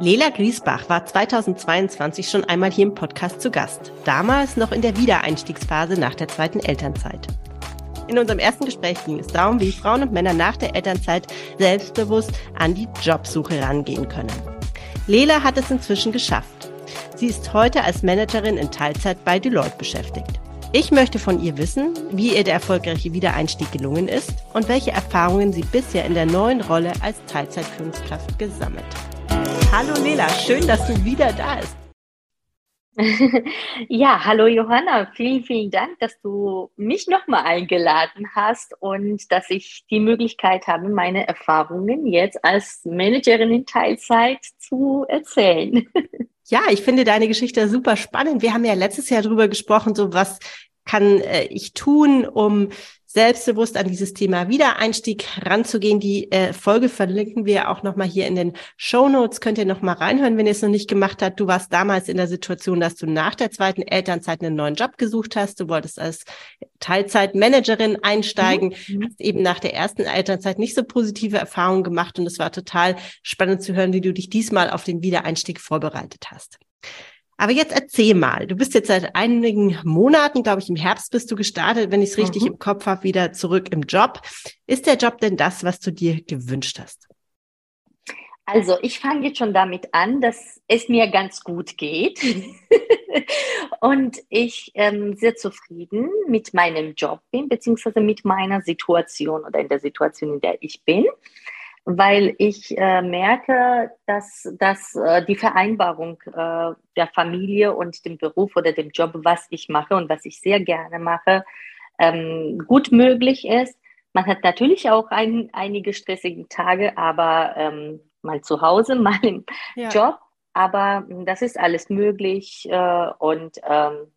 Lela Griesbach war 2022 schon einmal hier im Podcast zu Gast. Damals noch in der Wiedereinstiegsphase nach der zweiten Elternzeit. In unserem ersten Gespräch ging es darum, wie Frauen und Männer nach der Elternzeit selbstbewusst an die Jobsuche rangehen können. Lela hat es inzwischen geschafft. Sie ist heute als Managerin in Teilzeit bei Deloitte beschäftigt. Ich möchte von ihr wissen, wie ihr der erfolgreiche Wiedereinstieg gelungen ist und welche Erfahrungen sie bisher in der neuen Rolle als Teilzeitführungskraft gesammelt hat. Hallo Lela, schön, dass du wieder da bist. Ja, hallo Johanna, vielen, vielen Dank, dass du mich nochmal eingeladen hast und dass ich die Möglichkeit habe, meine Erfahrungen jetzt als Managerin in Teilzeit zu erzählen. Ja, ich finde deine Geschichte super spannend. Wir haben ja letztes Jahr darüber gesprochen, so was kann äh, ich tun, um selbstbewusst an dieses Thema Wiedereinstieg ranzugehen. Die äh, Folge verlinken wir auch nochmal hier in den Show Notes. Könnt ihr nochmal reinhören, wenn ihr es noch nicht gemacht habt. Du warst damals in der Situation, dass du nach der zweiten Elternzeit einen neuen Job gesucht hast. Du wolltest als Teilzeitmanagerin einsteigen, mhm. mhm. hast eben nach der ersten Elternzeit nicht so positive Erfahrungen gemacht und es war total spannend zu hören, wie du dich diesmal auf den Wiedereinstieg vorbereitet hast. Aber jetzt erzähl mal, du bist jetzt seit einigen Monaten, glaube ich, im Herbst bist du gestartet, wenn ich es richtig mhm. im Kopf habe, wieder zurück im Job. Ist der Job denn das, was du dir gewünscht hast? Also ich fange jetzt schon damit an, dass es mir ganz gut geht und ich ähm, sehr zufrieden mit meinem Job bin, beziehungsweise mit meiner Situation oder in der Situation, in der ich bin weil ich äh, merke, dass, dass äh, die Vereinbarung äh, der Familie und dem Beruf oder dem Job, was ich mache und was ich sehr gerne mache, ähm, gut möglich ist. Man hat natürlich auch ein, einige stressige Tage, aber ähm, mal zu Hause, mal im ja. Job. Aber das ist alles möglich äh, und ähm,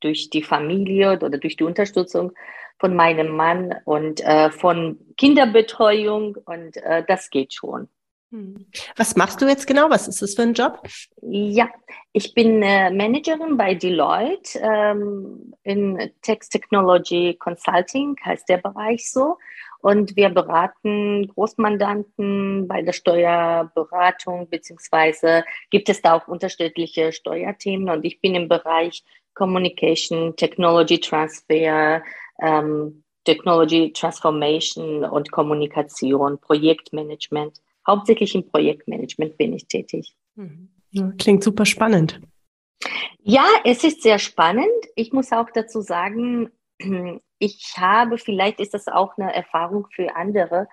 durch die Familie oder durch die Unterstützung von meinem Mann und äh, von Kinderbetreuung und äh, das geht schon. Hm. Was machst du jetzt genau? Was ist das für ein Job? Ja, ich bin äh, Managerin bei Deloitte ähm, in Text Technology Consulting, heißt der Bereich so. Und wir beraten Großmandanten bei der Steuerberatung, beziehungsweise gibt es da auch unterschiedliche Steuerthemen. Und ich bin im Bereich Communication, Technology Transfer, ähm, Technology Transformation und Kommunikation, Projektmanagement. Hauptsächlich im Projektmanagement bin ich tätig. Klingt super spannend. Ja, es ist sehr spannend. Ich muss auch dazu sagen, ich habe, vielleicht ist das auch eine Erfahrung für andere,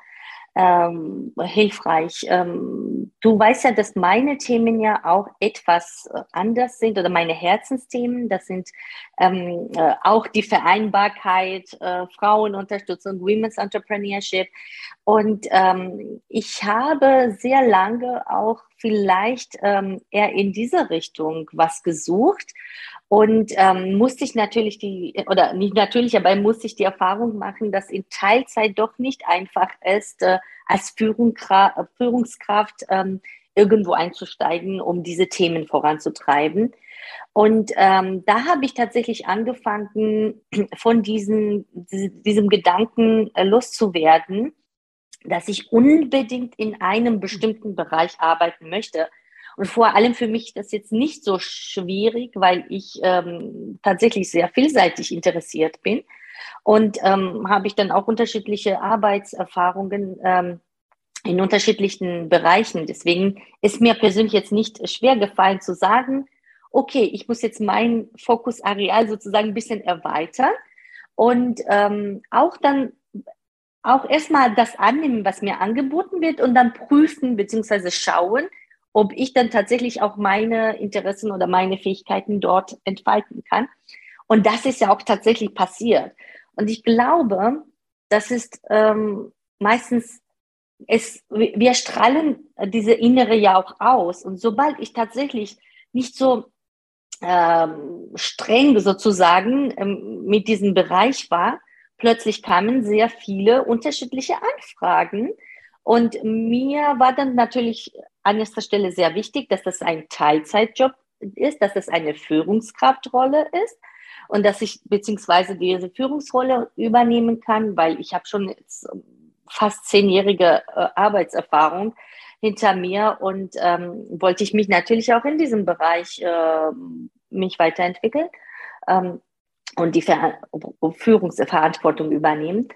ähm, hilfreich. Ähm, du weißt ja, dass meine Themen ja auch etwas äh, anders sind oder meine Herzensthemen. Das sind ähm, äh, auch die Vereinbarkeit, äh, Frauenunterstützung, Women's Entrepreneurship. Und ähm, ich habe sehr lange auch vielleicht ähm, eher in diese Richtung was gesucht und ähm, musste ich natürlich die, oder nicht natürlich, aber musste ich die Erfahrung machen, dass in Teilzeit doch nicht einfach ist, äh, als Führungskraft, Führungskraft ähm, irgendwo einzusteigen, um diese Themen voranzutreiben. Und ähm, da habe ich tatsächlich angefangen, von diesem, diesem Gedanken äh, loszuwerden, dass ich unbedingt in einem bestimmten Bereich arbeiten möchte. Und vor allem für mich das jetzt nicht so schwierig, weil ich ähm, tatsächlich sehr vielseitig interessiert bin. Und ähm, habe ich dann auch unterschiedliche Arbeitserfahrungen ähm, in unterschiedlichen Bereichen. Deswegen ist mir persönlich jetzt nicht schwer gefallen zu sagen, okay, ich muss jetzt mein Fokusareal sozusagen ein bisschen erweitern und ähm, auch dann auch erstmal das annehmen, was mir angeboten wird und dann prüfen bzw. schauen, ob ich dann tatsächlich auch meine Interessen oder meine Fähigkeiten dort entfalten kann. Und das ist ja auch tatsächlich passiert. Und ich glaube, das ist ähm, meistens, es, wir strahlen diese Innere ja auch aus. Und sobald ich tatsächlich nicht so ähm, streng sozusagen ähm, mit diesem Bereich war, plötzlich kamen sehr viele unterschiedliche Anfragen. Und mir war dann natürlich an erster Stelle sehr wichtig, dass das ein Teilzeitjob ist, dass es eine Führungskraftrolle ist und dass ich beziehungsweise diese Führungsrolle übernehmen kann, weil ich habe schon fast zehnjährige äh, Arbeitserfahrung hinter mir und ähm, wollte ich mich natürlich auch in diesem Bereich äh, mich weiterentwickeln ähm, und die Ver Führungsverantwortung übernehmen.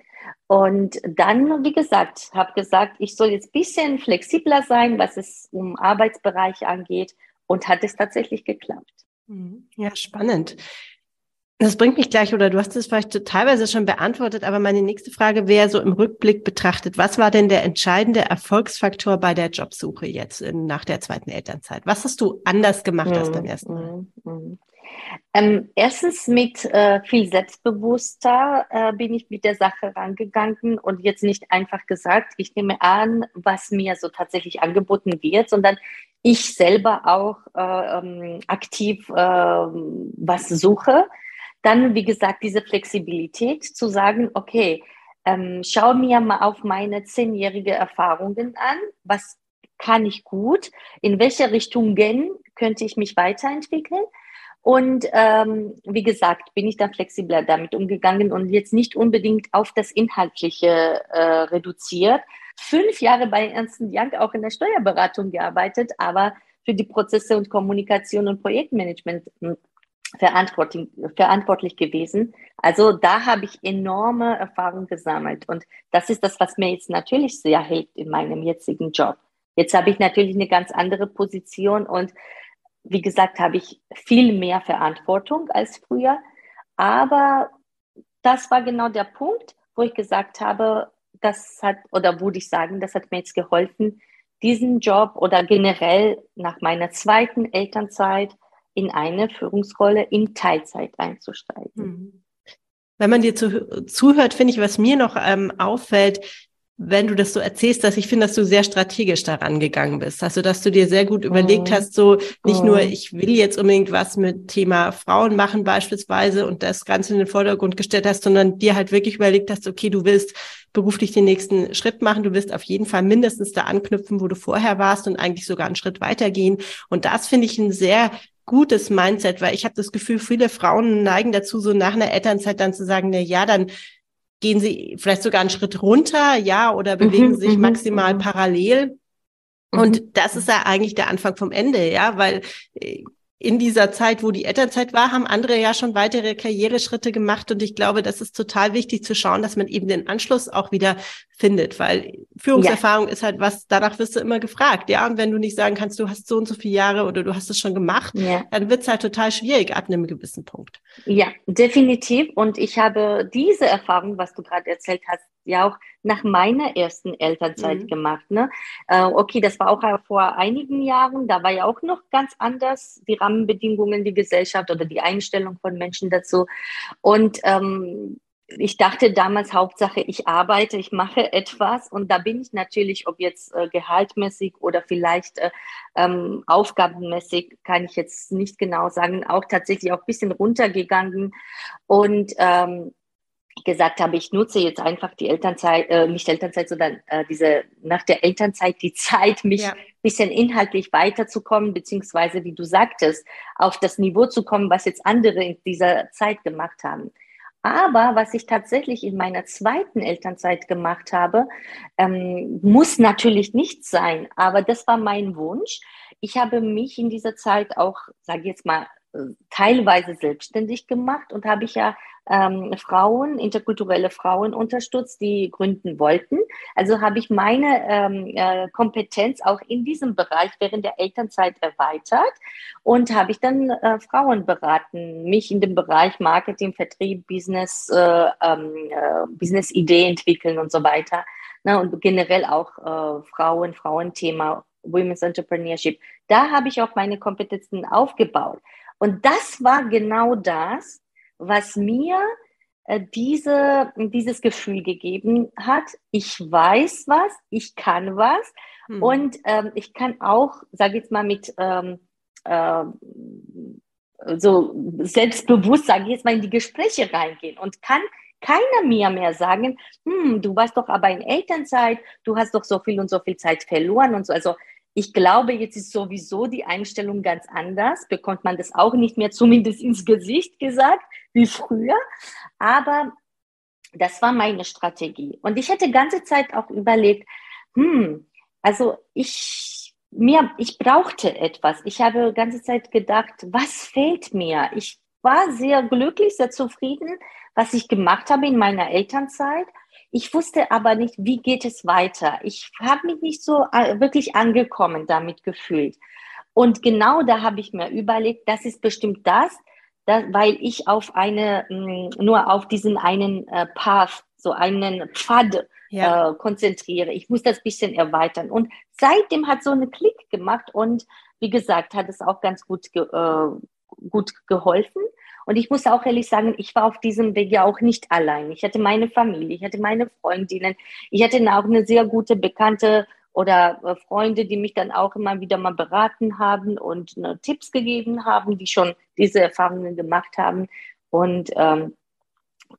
Und dann, wie gesagt, habe gesagt, ich soll jetzt ein bisschen flexibler sein, was es um Arbeitsbereich angeht und hat es tatsächlich geklappt. Mhm. Ja, spannend. Das bringt mich gleich, oder du hast es vielleicht teilweise schon beantwortet, aber meine nächste Frage wäre so im Rückblick betrachtet, was war denn der entscheidende Erfolgsfaktor bei der Jobsuche jetzt in, nach der zweiten Elternzeit? Was hast du anders gemacht als beim ersten Mal? Mhm. Ähm, erstens mit äh, viel selbstbewusster äh, bin ich mit der Sache rangegangen und jetzt nicht einfach gesagt, ich nehme an, was mir so tatsächlich angeboten wird, sondern ich selber auch äh, ähm, aktiv äh, was suche. Dann, wie gesagt, diese Flexibilität zu sagen, okay, ähm, schau mir mal auf meine zehnjährige Erfahrungen an, was kann ich gut, in welche Richtungen könnte ich mich weiterentwickeln. Und ähm, wie gesagt, bin ich da flexibler damit umgegangen und jetzt nicht unbedingt auf das Inhaltliche äh, reduziert. Fünf Jahre bei Ernst Young auch in der Steuerberatung gearbeitet, aber für die Prozesse und Kommunikation und Projektmanagement hm, verantwortlich, verantwortlich gewesen. Also da habe ich enorme Erfahrung gesammelt. Und das ist das, was mir jetzt natürlich sehr hilft in meinem jetzigen Job. Jetzt habe ich natürlich eine ganz andere Position und wie gesagt, habe ich viel mehr Verantwortung als früher. Aber das war genau der Punkt, wo ich gesagt habe, das hat, oder würde ich sagen, das hat mir jetzt geholfen, diesen Job oder generell nach meiner zweiten Elternzeit in eine Führungsrolle in Teilzeit einzusteigen. Mhm. Wenn man dir zu, zuhört, finde ich, was mir noch ähm, auffällt, wenn du das so erzählst, dass ich finde, dass du sehr strategisch daran gegangen bist. Also, dass du dir sehr gut überlegt oh. hast, so nicht oh. nur, ich will jetzt unbedingt was mit Thema Frauen machen beispielsweise und das Ganze in den Vordergrund gestellt hast, sondern dir halt wirklich überlegt hast, okay, du willst beruflich den nächsten Schritt machen. Du wirst auf jeden Fall mindestens da anknüpfen, wo du vorher warst und eigentlich sogar einen Schritt weitergehen. Und das finde ich ein sehr gutes Mindset, weil ich habe das Gefühl, viele Frauen neigen dazu, so nach einer Elternzeit dann zu sagen, na ja, dann gehen sie vielleicht sogar einen Schritt runter, ja, oder bewegen mhm, sich mhm, maximal mhm. parallel. Und mhm. das ist ja eigentlich der Anfang vom Ende, ja, weil äh, in dieser Zeit, wo die Elternzeit war, haben andere ja schon weitere Karriereschritte gemacht. Und ich glaube, das ist total wichtig zu schauen, dass man eben den Anschluss auch wieder findet, weil Führungserfahrung ja. ist halt was, danach wirst du immer gefragt. Ja, und wenn du nicht sagen kannst, du hast so und so viele Jahre oder du hast es schon gemacht, ja. dann wird es halt total schwierig ab einem gewissen Punkt. Ja, definitiv. Und ich habe diese Erfahrung, was du gerade erzählt hast, ja auch nach meiner ersten Elternzeit mhm. gemacht. Ne? Äh, okay, das war auch vor einigen Jahren, da war ja auch noch ganz anders die Rahmenbedingungen, die Gesellschaft oder die Einstellung von Menschen dazu. Und ähm, ich dachte damals Hauptsache, ich arbeite, ich mache etwas und da bin ich natürlich, ob jetzt äh, gehaltmäßig oder vielleicht äh, ähm, aufgabenmäßig, kann ich jetzt nicht genau sagen, auch tatsächlich auch ein bisschen runtergegangen und ähm, gesagt habe, ich nutze jetzt einfach die Elternzeit, äh, nicht Elternzeit, sondern äh, diese nach der Elternzeit die Zeit, mich ja. bisschen inhaltlich weiterzukommen, beziehungsweise, wie du sagtest, auf das Niveau zu kommen, was jetzt andere in dieser Zeit gemacht haben. Aber was ich tatsächlich in meiner zweiten Elternzeit gemacht habe, ähm, muss natürlich nicht sein, aber das war mein Wunsch. Ich habe mich in dieser Zeit auch, sage ich jetzt mal, teilweise selbstständig gemacht und habe ich ja ähm, Frauen, interkulturelle Frauen unterstützt, die gründen wollten. Also habe ich meine ähm, äh, Kompetenz auch in diesem Bereich während der Elternzeit erweitert und habe ich dann äh, Frauen beraten, mich in dem Bereich Marketing, Vertrieb, Business, äh, ähm, äh Business-Idee entwickeln und so weiter. Ne, und generell auch äh, Frauen, Frauenthema, Women's Entrepreneurship. Da habe ich auch meine Kompetenzen aufgebaut. Und das war genau das, was mir äh, diese, dieses Gefühl gegeben hat. Ich weiß was, ich kann was hm. und ähm, ich kann auch, sage jetzt mal mit ähm, äh, so selbstbewusst, sage ich jetzt mal, in die Gespräche reingehen und kann keiner mir mehr sagen, hm, du warst doch aber in Elternzeit, du hast doch so viel und so viel Zeit verloren und so. Also ich glaube, jetzt ist sowieso die Einstellung ganz anders. Bekommt man das auch nicht mehr zumindest ins Gesicht gesagt wie früher. Aber das war meine Strategie. Und ich hätte ganze Zeit auch überlegt, hm, also ich, mir, ich brauchte etwas. Ich habe ganze Zeit gedacht, was fehlt mir? Ich war sehr glücklich, sehr zufrieden, was ich gemacht habe in meiner Elternzeit. Ich wusste aber nicht, wie geht es weiter. Ich habe mich nicht so äh, wirklich angekommen damit gefühlt. Und genau da habe ich mir überlegt, das ist bestimmt das, das weil ich auf eine, mm, nur auf diesen einen äh, Path, so einen Pfad ja. äh, konzentriere. Ich muss das bisschen erweitern. Und seitdem hat so eine Klick gemacht und wie gesagt, hat es auch ganz gut, ge äh, gut geholfen. Und ich muss auch ehrlich sagen, ich war auf diesem Weg ja auch nicht allein. Ich hatte meine Familie, ich hatte meine Freundinnen, ich hatte auch eine sehr gute Bekannte oder äh, Freunde, die mich dann auch immer wieder mal beraten haben und ne, Tipps gegeben haben, die schon diese Erfahrungen gemacht haben und ähm,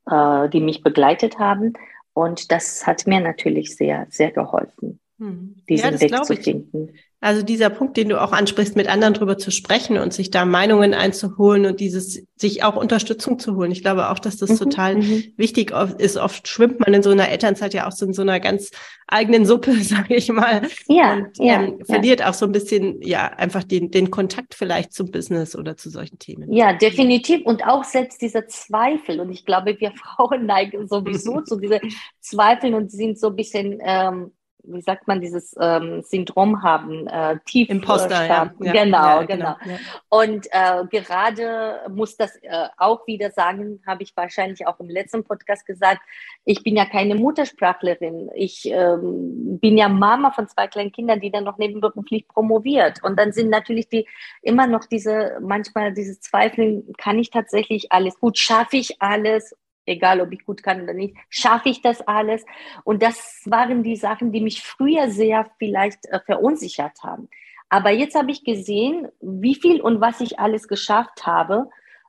äh, die mich begleitet haben. Und das hat mir natürlich sehr, sehr geholfen, hm. diesen ja, Weg zu finden. Also dieser Punkt, den du auch ansprichst, mit anderen drüber zu sprechen und sich da Meinungen einzuholen und dieses, sich auch Unterstützung zu holen. Ich glaube auch, dass das mhm, total mhm. wichtig ist. Oft schwimmt man in so einer Elternzeit ja auch so in so einer ganz eigenen Suppe, sage ich mal. Ja, und ja, ähm, verliert ja. auch so ein bisschen, ja, einfach den, den Kontakt vielleicht zum Business oder zu solchen Themen. Ja, definitiv. Und auch selbst dieser Zweifel. Und ich glaube, wir Frauen neigen sowieso zu diese Zweifeln und sind so ein bisschen, ähm, wie sagt man, dieses ähm, Syndrom haben, äh, tief Imposter, ja. ja. Genau, ja, genau. genau. Und äh, gerade muss das äh, auch wieder sagen, habe ich wahrscheinlich auch im letzten Podcast gesagt, ich bin ja keine Muttersprachlerin. Ich ähm, bin ja Mama von zwei kleinen Kindern, die dann noch nebenberuflich promoviert. Und dann sind natürlich die immer noch diese, manchmal diese Zweifel, kann ich tatsächlich alles gut, schaffe ich alles egal ob ich gut kann oder nicht, schaffe ich das alles? Und das waren die Sachen, die mich früher sehr vielleicht äh, verunsichert haben. Aber jetzt habe ich gesehen, wie viel und was ich alles geschafft habe.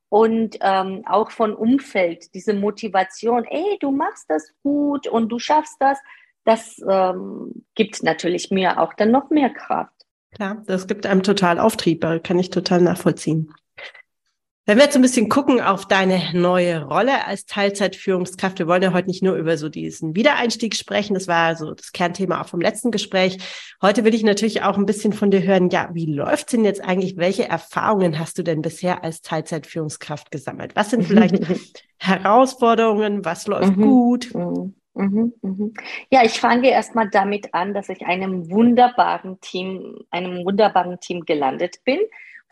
Und ähm, auch von Umfeld, diese Motivation, ey, du machst das gut und du schaffst das, das ähm, gibt natürlich mir auch dann noch mehr Kraft. Klar, das gibt einem total Auftrieb, kann ich total nachvollziehen. Wenn wir jetzt ein bisschen gucken auf deine neue Rolle als Teilzeitführungskraft, wir wollen ja heute nicht nur über so diesen Wiedereinstieg sprechen, das war so das Kernthema auch vom letzten Gespräch. Heute will ich natürlich auch ein bisschen von dir hören, ja, wie läuft's denn jetzt eigentlich? Welche Erfahrungen hast du denn bisher als Teilzeitführungskraft gesammelt? Was sind vielleicht Herausforderungen? Was läuft mhm. gut? Mhm. Mhm, mhm. Ja, ich fange erstmal damit an, dass ich einem wunderbaren Team, einem wunderbaren Team gelandet bin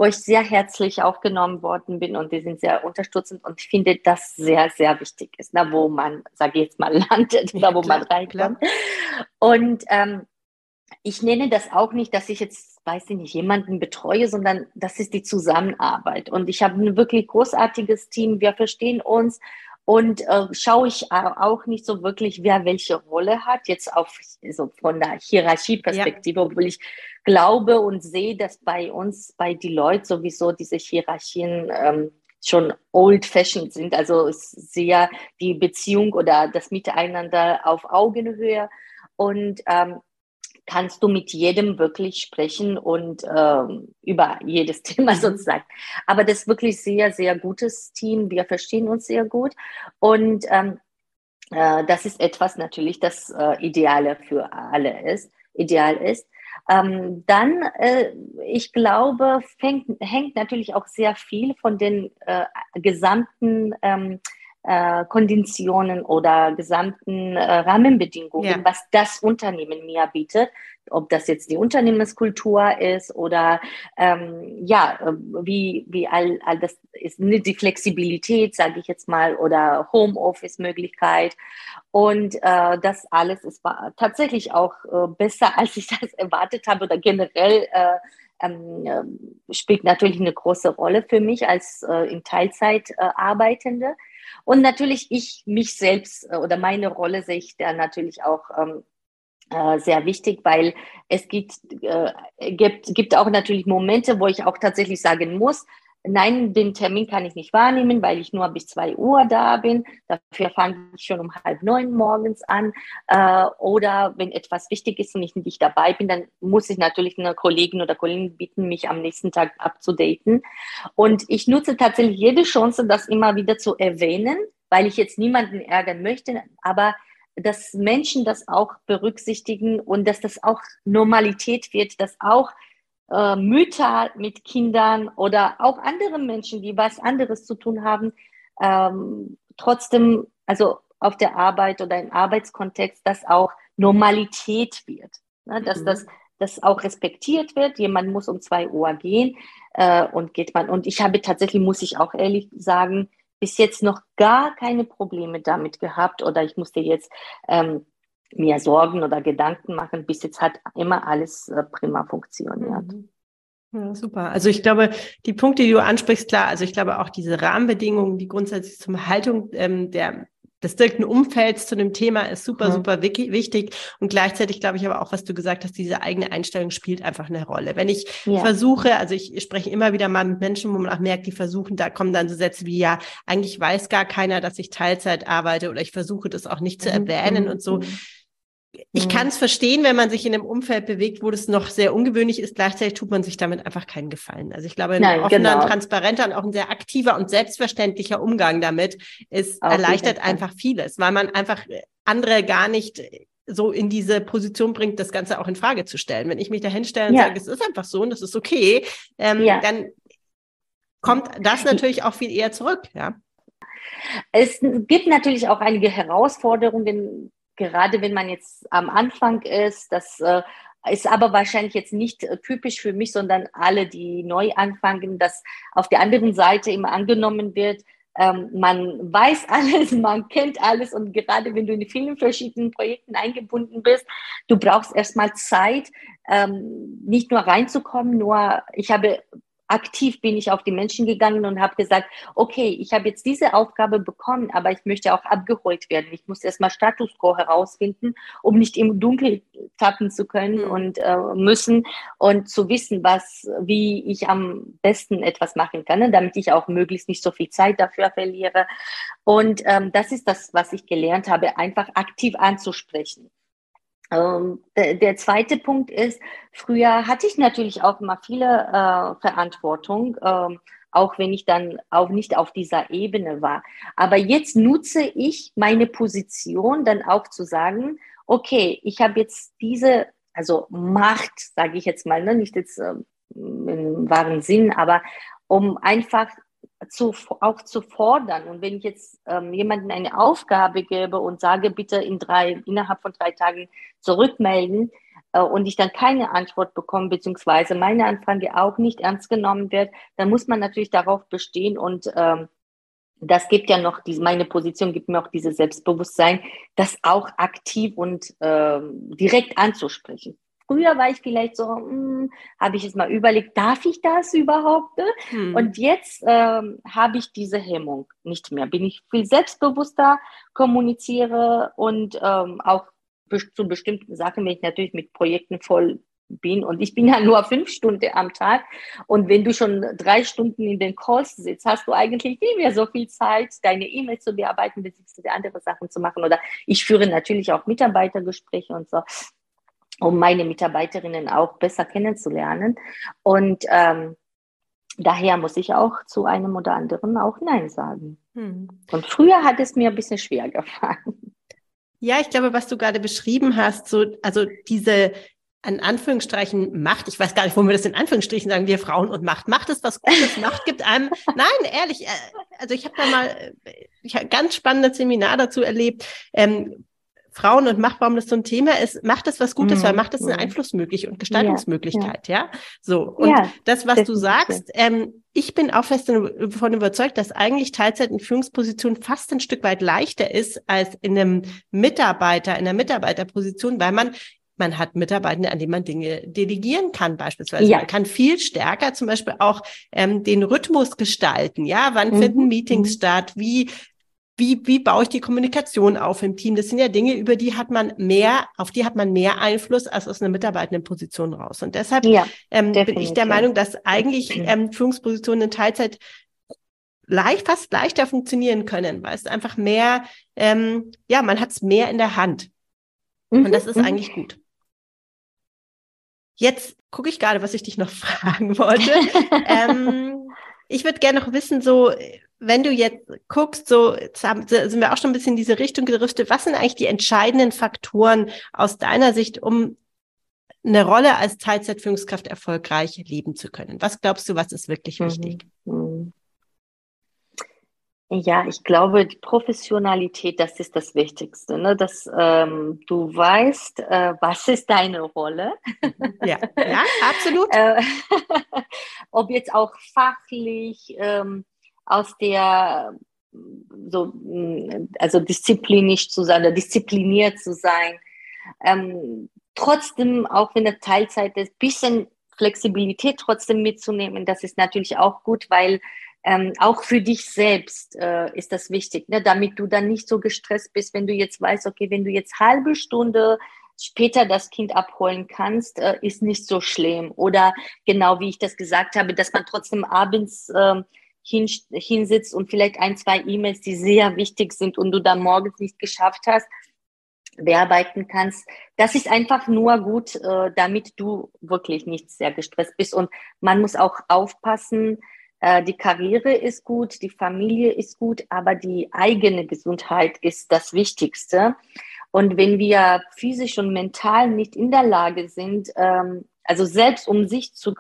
wo ich sehr herzlich aufgenommen worden bin und die sind sehr unterstützend und ich finde, das sehr, sehr wichtig ist, na, wo man, sage ich jetzt mal, landet oder wo klar, man reinkommt. Klar. Und ähm, ich nenne das auch nicht, dass ich jetzt, weiß ich nicht, jemanden betreue, sondern das ist die Zusammenarbeit. Und ich habe ein wirklich großartiges Team. Wir verstehen uns und äh, schaue ich auch nicht so wirklich, wer welche Rolle hat, jetzt auf so von der Hierarchieperspektive, ja. obwohl ich glaube und sehe, dass bei uns, bei die Leute sowieso diese Hierarchien ähm, schon old-fashioned sind, also sehr die Beziehung oder das Miteinander auf Augenhöhe. Und ähm, kannst du mit jedem wirklich sprechen und ähm, über jedes Thema sozusagen. Aber das ist wirklich sehr, sehr gutes Team. Wir verstehen uns sehr gut und ähm, äh, das ist etwas natürlich, das äh, Ideale für alle ist, ideal ist. Ähm, dann, äh, ich glaube, fängt, hängt natürlich auch sehr viel von den äh, gesamten ähm, äh, Konditionen oder gesamten äh, Rahmenbedingungen, ja. was das Unternehmen mir bietet, ob das jetzt die Unternehmenskultur ist oder ähm, ja, äh, wie, wie all, all das ist, ne, die Flexibilität, sage ich jetzt mal, oder Homeoffice-Möglichkeit. Und äh, das alles ist tatsächlich auch äh, besser, als ich das erwartet habe oder generell äh, ähm, äh, spielt natürlich eine große Rolle für mich als äh, in Teilzeit äh, Arbeitende. Und natürlich ich mich selbst äh, oder meine Rolle sehe ich da natürlich auch ähm, äh, sehr wichtig, weil es gibt, äh, gibt, gibt auch natürlich Momente, wo ich auch tatsächlich sagen muss, nein, den Termin kann ich nicht wahrnehmen, weil ich nur bis zwei Uhr da bin. Dafür fange ich schon um halb neun morgens an. Äh, oder wenn etwas wichtig ist und ich nicht dabei bin, dann muss ich natürlich eine Kollegin oder Kollegen bitten, mich am nächsten Tag abzudaten. Und ich nutze tatsächlich jede Chance, das immer wieder zu erwähnen, weil ich jetzt niemanden ärgern möchte. Aber dass Menschen das auch berücksichtigen und dass das auch Normalität wird, dass auch äh, Mütter mit Kindern oder auch andere Menschen, die was anderes zu tun haben, ähm, trotzdem, also auf der Arbeit oder im Arbeitskontext, dass auch Normalität wird. Ne? Dass mhm. das dass auch respektiert wird. Jemand muss um zwei Uhr gehen äh, und geht man. Und ich habe tatsächlich, muss ich auch ehrlich sagen, bis jetzt noch gar keine Probleme damit gehabt oder ich musste jetzt ähm, mir Sorgen oder Gedanken machen. Bis jetzt hat immer alles äh, prima funktioniert. Mhm. Ja, super. Also ich glaube, die Punkte, die du ansprichst, klar, also ich glaube auch diese Rahmenbedingungen, die grundsätzlich zum Haltung ähm, der des direkten Umfelds zu dem Thema ist super, mhm. super wichtig. Und gleichzeitig glaube ich aber auch, was du gesagt hast, diese eigene Einstellung spielt einfach eine Rolle. Wenn ich ja. versuche, also ich spreche immer wieder mal mit Menschen, wo man auch merkt, die versuchen, da kommen dann so Sätze wie, ja, eigentlich weiß gar keiner, dass ich Teilzeit arbeite oder ich versuche das auch nicht zu mhm. erwähnen mhm. und so. Ich mhm. kann es verstehen, wenn man sich in einem Umfeld bewegt, wo das noch sehr ungewöhnlich ist. Gleichzeitig tut man sich damit einfach keinen Gefallen. Also ich glaube, ein Nein, offener, genau. transparenter und auch ein sehr aktiver und selbstverständlicher Umgang damit ist erleichtert einfach vieles, weil man einfach andere gar nicht so in diese Position bringt, das Ganze auch in Frage zu stellen. Wenn ich mich da hinstelle und ja. sage, es ist einfach so und das ist okay, ähm, ja. dann kommt das natürlich auch viel eher zurück, ja. Es gibt natürlich auch einige Herausforderungen, gerade wenn man jetzt am Anfang ist, das äh, ist aber wahrscheinlich jetzt nicht äh, typisch für mich, sondern alle, die neu anfangen, dass auf der anderen Seite immer angenommen wird, ähm, man weiß alles, man kennt alles und gerade wenn du in vielen verschiedenen Projekten eingebunden bist, du brauchst erstmal Zeit, ähm, nicht nur reinzukommen, nur ich habe aktiv bin ich auf die Menschen gegangen und habe gesagt, okay, ich habe jetzt diese Aufgabe bekommen, aber ich möchte auch abgeholt werden. Ich muss erstmal Status quo herausfinden, um nicht im Dunkel tappen zu können mhm. und äh, müssen und zu wissen, was, wie ich am besten etwas machen kann, ne, damit ich auch möglichst nicht so viel Zeit dafür verliere. Und ähm, das ist das, was ich gelernt habe, einfach aktiv anzusprechen. Ähm, der, der, zweite Punkt ist, früher hatte ich natürlich auch immer viele äh, Verantwortung, ähm, auch wenn ich dann auch nicht auf dieser Ebene war. Aber jetzt nutze ich meine Position dann auch zu sagen, okay, ich habe jetzt diese, also Macht, sage ich jetzt mal, ne, nicht jetzt äh, im wahren Sinn, aber um einfach zu, auch zu fordern. Und wenn ich jetzt ähm, jemandem eine Aufgabe gebe und sage, bitte in drei, innerhalb von drei Tagen zurückmelden äh, und ich dann keine Antwort bekomme, beziehungsweise meine Anfrage auch nicht ernst genommen wird, dann muss man natürlich darauf bestehen und ähm, das gibt ja noch, diese, meine Position gibt mir auch dieses Selbstbewusstsein, das auch aktiv und ähm, direkt anzusprechen. Früher war ich vielleicht so, hm, habe ich es mal überlegt, darf ich das überhaupt? Ne? Hm. Und jetzt ähm, habe ich diese Hemmung nicht mehr. Bin ich viel selbstbewusster, kommuniziere und ähm, auch zu bestimmten Sachen, wenn ich natürlich mit Projekten voll bin und ich bin ja nur fünf Stunden am Tag und wenn du schon drei Stunden in den Calls sitzt, hast du eigentlich nie mehr so viel Zeit, deine E-Mail zu bearbeiten, beziehungsweise andere Sachen zu machen oder ich führe natürlich auch Mitarbeitergespräche und so um meine Mitarbeiterinnen auch besser kennenzulernen. Und ähm, daher muss ich auch zu einem oder anderen auch Nein sagen. Hm. Und früher hat es mir ein bisschen schwer gefallen. Ja, ich glaube, was du gerade beschrieben hast, so, also diese an Anführungsstrichen Macht, ich weiß gar nicht, wo wir das in Anführungsstrichen sagen, wir Frauen und Macht. Macht ist was Gutes, Macht gibt einem, nein, ehrlich, äh, also ich habe da mal äh, ich hab ganz spannendes Seminar dazu erlebt, ähm, Frauen und Macht, warum das so ein Thema ist, macht es was Gutes, mhm. weil macht es eine mhm. Einflussmöglichkeit und Gestaltungsmöglichkeit, ja. ja? So. Und ja, das, was du sagst, ähm, ich bin auch fest davon überzeugt, dass eigentlich Teilzeit in Führungspositionen fast ein Stück weit leichter ist als in einem Mitarbeiter, in einer Mitarbeiterposition, weil man man hat Mitarbeitende, an denen man Dinge delegieren kann, beispielsweise. Ja. Man kann viel stärker zum Beispiel auch ähm, den Rhythmus gestalten. Ja, wann mhm. finden Meetings mhm. statt? Wie wie, wie baue ich die Kommunikation auf im Team? Das sind ja Dinge, über die hat man mehr, auf die hat man mehr Einfluss als aus einer mitarbeitenden Position raus. Und deshalb ja, ähm, bin ich der Meinung, dass eigentlich ähm, Führungspositionen in Teilzeit leicht, fast leichter funktionieren können, weil es einfach mehr, ähm, ja, man hat es mehr in der Hand. Mhm, Und das ist mhm. eigentlich gut. Jetzt gucke ich gerade, was ich dich noch fragen wollte. ähm, Ich würde gerne noch wissen, so, wenn du jetzt guckst, so jetzt haben, sind wir auch schon ein bisschen in diese Richtung gerüstet. Was sind eigentlich die entscheidenden Faktoren aus deiner Sicht, um eine Rolle als Teilzeitführungskraft erfolgreich leben zu können? Was glaubst du, was ist wirklich mhm. wichtig? Mhm. Ja, ich glaube, die Professionalität, das ist das Wichtigste, ne? dass ähm, du weißt, äh, was ist deine Rolle. Ja, ja absolut. äh, ob jetzt auch fachlich ähm, aus der so also disziplinisch zu sein oder diszipliniert zu sein. Ähm, trotzdem, auch wenn der Teilzeit ist, bisschen Flexibilität trotzdem mitzunehmen, das ist natürlich auch gut, weil ähm, auch für dich selbst äh, ist das wichtig, ne? damit du dann nicht so gestresst bist, wenn du jetzt weißt, okay, wenn du jetzt halbe Stunde später das Kind abholen kannst, äh, ist nicht so schlimm. Oder genau wie ich das gesagt habe, dass man trotzdem abends äh, hin, hinsitzt und vielleicht ein, zwei E-Mails, die sehr wichtig sind und du dann morgens nicht geschafft hast, bearbeiten kannst. Das ist einfach nur gut, äh, damit du wirklich nicht sehr gestresst bist. Und man muss auch aufpassen, die Karriere ist gut, die Familie ist gut, aber die eigene Gesundheit ist das Wichtigste. Und wenn wir physisch und mental nicht in der Lage sind, ähm, also selbst um sich zu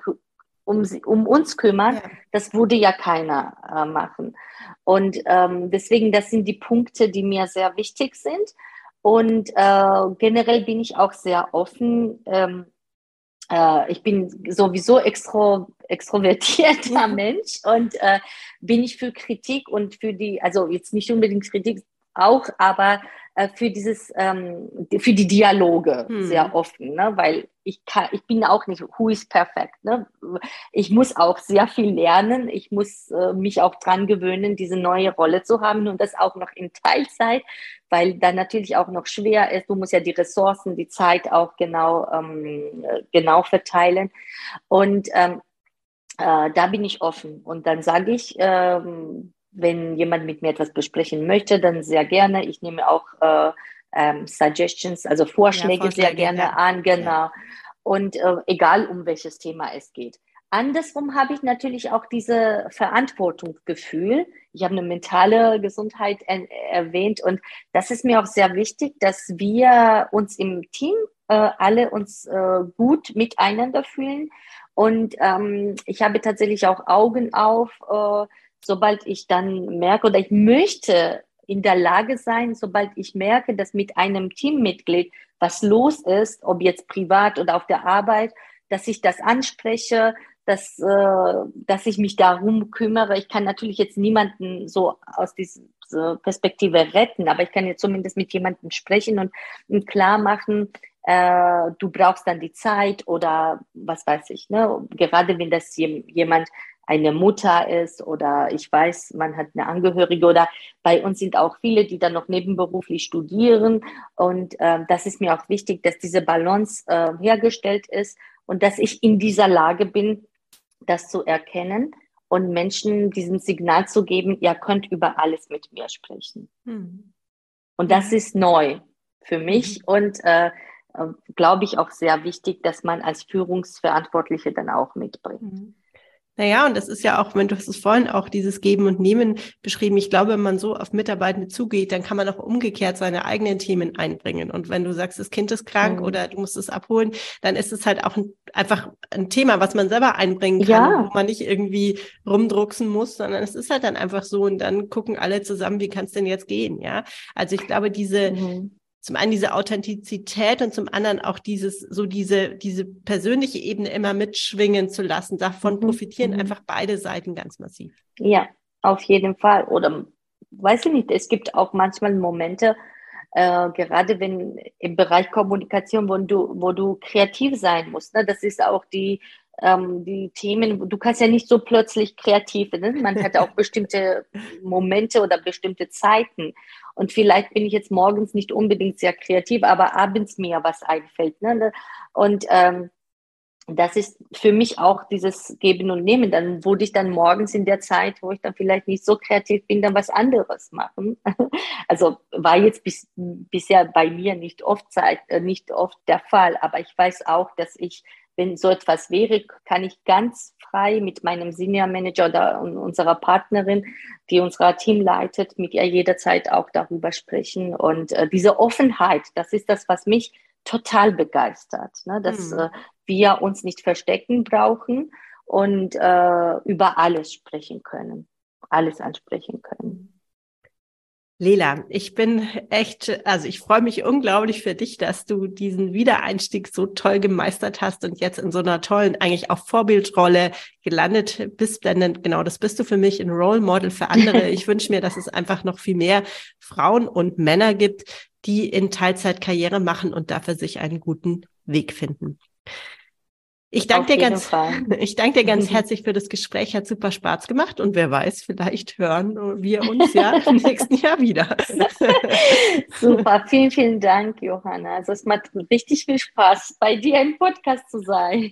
um, um uns kümmern, ja. das würde ja keiner äh, machen. Und ähm, deswegen, das sind die Punkte, die mir sehr wichtig sind. Und äh, generell bin ich auch sehr offen. Äh, ich bin sowieso extro, extrovertierter Mensch und äh, bin ich für Kritik und für die, also jetzt nicht unbedingt Kritik auch, aber äh, für dieses, ähm, für die Dialoge hm. sehr offen, ne? weil ich kann, ich bin auch nicht, who is perfekt, ne? Ich muss auch sehr viel lernen. Ich muss äh, mich auch dran gewöhnen, diese neue Rolle zu haben und das auch noch in Teilzeit, weil dann natürlich auch noch schwer ist. Du musst ja die Ressourcen, die Zeit auch genau, ähm, genau verteilen und ähm, äh, da bin ich offen und dann sage ich, ähm, wenn jemand mit mir etwas besprechen möchte, dann sehr gerne. Ich nehme auch äh, ähm, Suggestions, also Vorschläge, ja, Vorschläge sehr gerne ja. an, genau. Ja. Und äh, egal um welches Thema es geht. Andersrum habe ich natürlich auch diese Verantwortungsgefühl. Ich habe eine mentale Gesundheit erwähnt und das ist mir auch sehr wichtig, dass wir uns im Team äh, alle uns äh, gut miteinander fühlen. Und ähm, ich habe tatsächlich auch Augen auf, äh, sobald ich dann merke oder ich möchte in der Lage sein, sobald ich merke, dass mit einem Teammitglied was los ist, ob jetzt privat oder auf der Arbeit, dass ich das anspreche, dass, äh, dass ich mich darum kümmere. Ich kann natürlich jetzt niemanden so aus dieser Perspektive retten, aber ich kann jetzt zumindest mit jemandem sprechen und, und klar machen, äh, du brauchst dann die Zeit oder was weiß ich. Ne? Gerade wenn das jemand eine Mutter ist oder ich weiß, man hat eine Angehörige oder bei uns sind auch viele, die dann noch nebenberuflich studieren. Und äh, das ist mir auch wichtig, dass diese Balance äh, hergestellt ist und dass ich in dieser Lage bin, das zu erkennen und Menschen diesem Signal zu geben, ihr könnt über alles mit mir sprechen. Hm. Und das ist neu für mich mhm. und äh, äh, glaube ich auch sehr wichtig, dass man als Führungsverantwortliche dann auch mitbringt. Mhm. Naja, und das ist ja auch, wenn du hast es vorhin auch dieses Geben und Nehmen beschrieben. Ich glaube, wenn man so auf Mitarbeitende zugeht, dann kann man auch umgekehrt seine eigenen Themen einbringen. Und wenn du sagst, das Kind ist krank mhm. oder du musst es abholen, dann ist es halt auch ein, einfach ein Thema, was man selber einbringen kann, ja. wo man nicht irgendwie rumdrucksen muss, sondern es ist halt dann einfach so und dann gucken alle zusammen, wie kann es denn jetzt gehen, ja? Also ich glaube, diese, mhm zum einen diese Authentizität und zum anderen auch dieses, so diese, diese persönliche Ebene immer mitschwingen zu lassen. Davon mhm. profitieren mhm. einfach beide Seiten ganz massiv. Ja, auf jeden Fall. Oder weiß ich nicht, es gibt auch manchmal Momente, äh, gerade wenn im Bereich Kommunikation, wo du, wo du kreativ sein musst. Ne? Das ist auch die ähm, die Themen, du kannst ja nicht so plötzlich kreativ, ne? man hat auch bestimmte Momente oder bestimmte Zeiten. Und vielleicht bin ich jetzt morgens nicht unbedingt sehr kreativ, aber abends mir was einfällt. Ne? Und ähm, das ist für mich auch dieses Geben und Nehmen. Dann würde ich dann morgens in der Zeit, wo ich dann vielleicht nicht so kreativ bin, dann was anderes machen. Also war jetzt bis, bisher bei mir nicht oft Zeit, äh, nicht oft der Fall. Aber ich weiß auch, dass ich wenn so etwas wäre, kann ich ganz frei mit meinem Senior Manager oder unserer Partnerin, die unser Team leitet, mit ihr jederzeit auch darüber sprechen. Und äh, diese Offenheit, das ist das, was mich total begeistert, ne? dass mhm. äh, wir uns nicht verstecken brauchen und äh, über alles sprechen können, alles ansprechen können. Lela, ich bin echt, also ich freue mich unglaublich für dich, dass du diesen Wiedereinstieg so toll gemeistert hast und jetzt in so einer tollen, eigentlich auch Vorbildrolle gelandet bist. Denn genau das bist du für mich, ein Role Model für andere. Ich wünsche mir, dass es einfach noch viel mehr Frauen und Männer gibt, die in Teilzeit Karriere machen und dafür sich einen guten Weg finden. Ich danke dir ganz, ich danke dir ganz herzlich für das Gespräch. Hat super Spaß gemacht. Und wer weiß, vielleicht hören wir uns ja im nächsten Jahr wieder. super. Vielen, vielen Dank, Johanna. Also es macht richtig viel Spaß, bei dir im Podcast zu sein.